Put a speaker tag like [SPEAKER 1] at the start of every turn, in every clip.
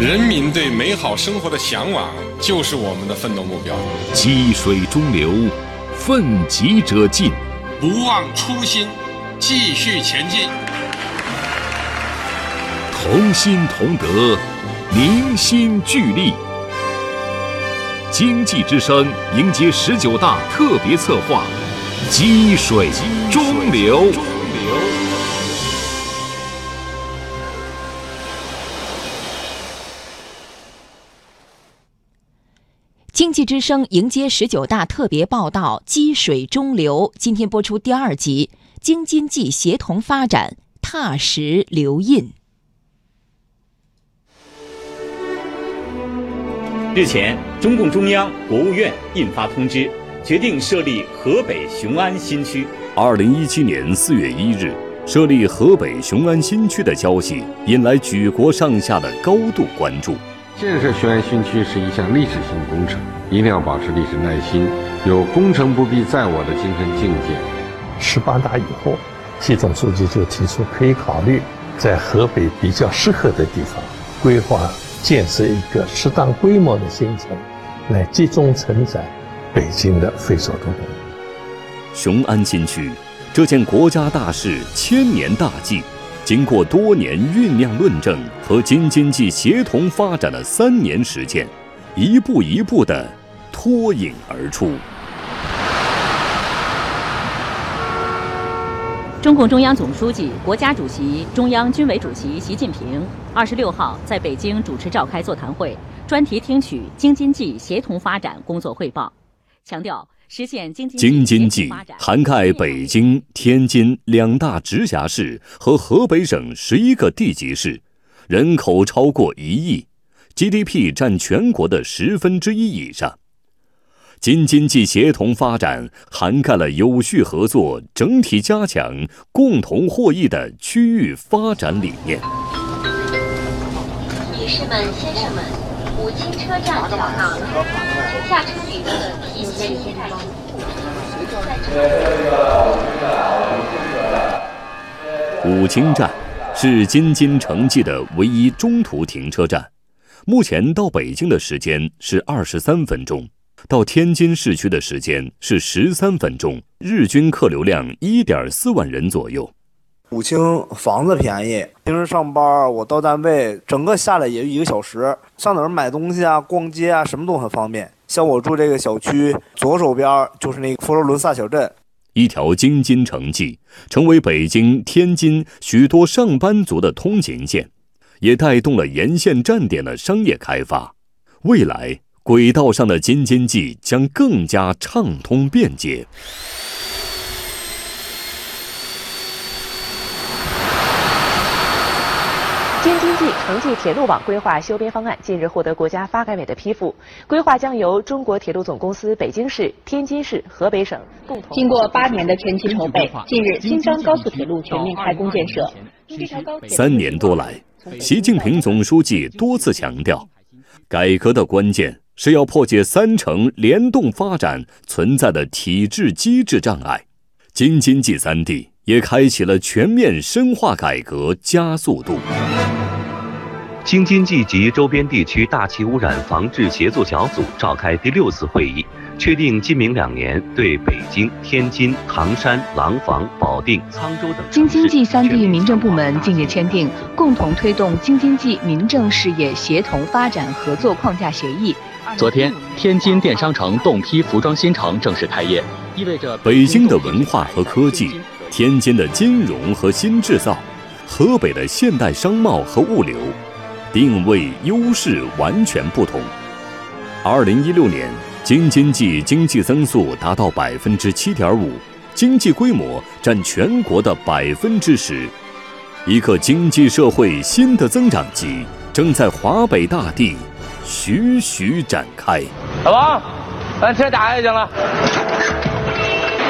[SPEAKER 1] 人民对美好生活的向往就是我们的奋斗目标。
[SPEAKER 2] 积水中流，奋楫者进，
[SPEAKER 1] 不忘初心，继续前进。
[SPEAKER 2] 同心同德，凝心聚力。经济之声迎接十九大特别策划：积水中流。
[SPEAKER 3] 经济之声迎接十九大特别报道《积水中流》，今天播出第二集《京津冀协同发展，踏实留印》。
[SPEAKER 4] 日前，中共中央、国务院印发通知，决定设立河北雄安新区。
[SPEAKER 2] 二零一七年四月一日，设立河北雄安新区的消息引来举国上下的高度关注。
[SPEAKER 5] 建设雄安新区是一项历史性工程，一定要保持历史耐心，有“攻城不必在我”的精神境界。
[SPEAKER 6] 十八大以后，习总书记就提出可以考虑在河北比较适合的地方规划建设一个适当规模的新城，来集中承载北京的非首都功能。
[SPEAKER 2] 雄安新区这件国家大事、千年大计。经过多年酝酿论证和京津冀协同发展的三年实践，一步一步的脱颖而出。
[SPEAKER 7] 中共中央总书记、国家主席、中央军委主席习近平二十六号在北京主持召开座谈会，专题听取京津冀协同发展工作汇报，强调。实现京
[SPEAKER 2] 津冀涵盖北京、天津两大直辖市和河北省十一个地级市，人口超过一亿，GDP 占全国的十分之一以上。京津冀协同发展涵盖了有序合作、整体加强、共同获益的区域发展理念。
[SPEAKER 8] 女士们、先生们，武清车站小港，请下车旅客提前携带。
[SPEAKER 2] 武清站是京津城际的唯一中途停车站，目前到北京的时间是二十三分钟，到天津市区的时间是十三分钟，日均客流量一点四万人左右。
[SPEAKER 9] 武清房子便宜，平时上班我到单位整个下来也就一个小时，上哪儿买东西啊、逛街啊，什么都很方便。像我住这个小区，左手边就是那个佛罗伦萨小镇，
[SPEAKER 2] 一条京津城际，成为北京、天津许多上班族的通勤线，也带动了沿线站点的商业开发。未来，轨道上的京津冀将更加畅通便捷。
[SPEAKER 10] 京津冀城际铁路网规划修编方案近日获得国家发改委的批复，规划将由中国铁路总公司北京市、天津市、河北省共同。
[SPEAKER 11] 经过八年的前期筹备，近日京张高速铁路全面开工建设。
[SPEAKER 2] 三年多来，习近平总书记多次强调，改革的关键是要破解三城联动发展存在的体制机制障碍。京津冀三地也开启了全面深化改革加速度。
[SPEAKER 12] 京津冀及周边地区大气污染防治协作小组召开第六次会议，确定今明两年对北京、天津、唐山、廊坊、保定、沧州等
[SPEAKER 10] 京津冀三地民政部门近日签订共同推动京津冀民政事业协同发展合作框架协议。
[SPEAKER 13] 昨天，天津电商城洞批服装新城正式开业，意味着
[SPEAKER 2] 北京的文化和科技，天津的金融和新制造，河北的现代商贸和物流。定位优势完全不同。二零一六年，京津冀经济增速达到百分之七点五，经济规模占全国的百分之十，一个经济社会新的增长极正在华北大地徐徐展开。
[SPEAKER 14] 老王，把车打下去了。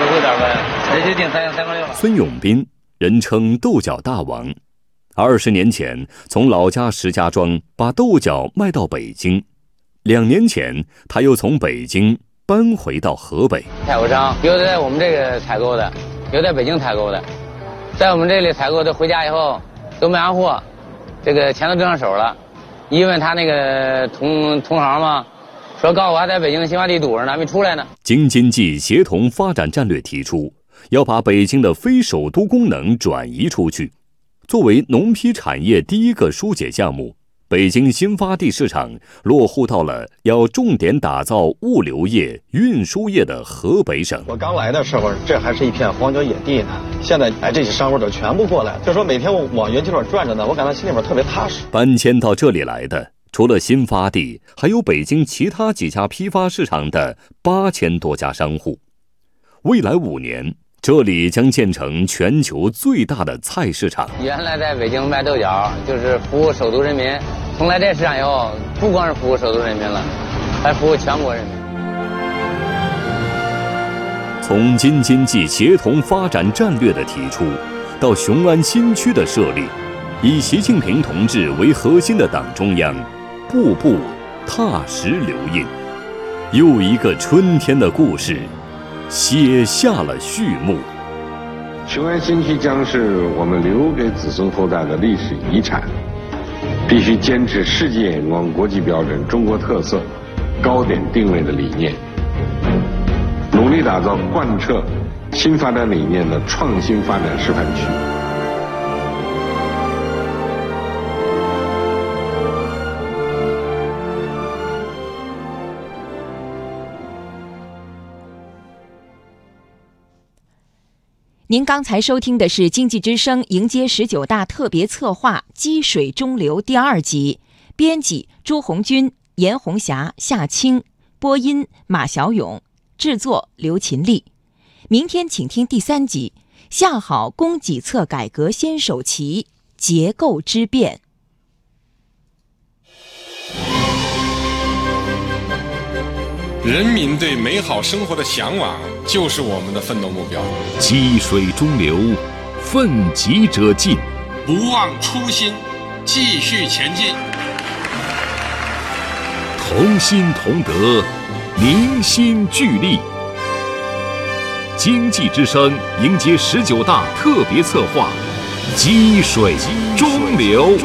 [SPEAKER 14] 优惠点呗。
[SPEAKER 2] 孙永斌，人称豆角大王。二十年前，从老家石家庄把豆角卖到北京。两年前，他又从北京搬回到河北。
[SPEAKER 14] 采购商有的在我们这个采购的，有在北京采购的，在我们这里采购的回家以后都卖完货，这个钱都挣上手了，一问他那个同同行嘛，说告诉我还在北京新发地堵着呢，还没出来呢。
[SPEAKER 2] 京津冀协同发展战略提出，要把北京的非首都功能转移出去。作为农批产业第一个疏解项目，北京新发地市场落户到了要重点打造物流业、运输业的河北省。
[SPEAKER 15] 我刚来的时候，这还是一片荒郊野地呢。现在，哎，这些商户都全部过来，就说每天我往园区里转着呢，我感到心里边特别踏实。
[SPEAKER 2] 搬迁到这里来的，除了新发地，还有北京其他几家批发市场的八千多家商户。未来五年。这里将建成全球最大的菜市场。
[SPEAKER 14] 原来在北京卖豆角，就是服务首都人民。从来这市场以后，不光是服务首都人民了，还服务全国人民。
[SPEAKER 2] 从京津冀协同发展战略的提出，到雄安新区的设立，以习近平同志为核心的党中央，步步踏实留印。又一个春天的故事。写下了序幕。
[SPEAKER 5] 雄安新区将是我们留给子孙后代的历史遗产，必须坚持世界眼光、国际标准、中国特色、高点定位的理念，努力打造贯彻新发展理念的创新发展示范区。
[SPEAKER 3] 您刚才收听的是《经济之声》迎接十九大特别策划《积水中流》第二集，编辑朱红军、严红霞、夏青，播音马小勇，制作刘勤力。明天请听第三集，下好供给侧改革先手棋，结构之变。
[SPEAKER 1] 人民对美好生活的向往，就是我们的奋斗目标。
[SPEAKER 2] 积水中流，奋楫者进，
[SPEAKER 16] 不忘初心，继续前进。
[SPEAKER 2] 同心同德，凝心聚力。经济之声迎接十九大特别策划：积水中流。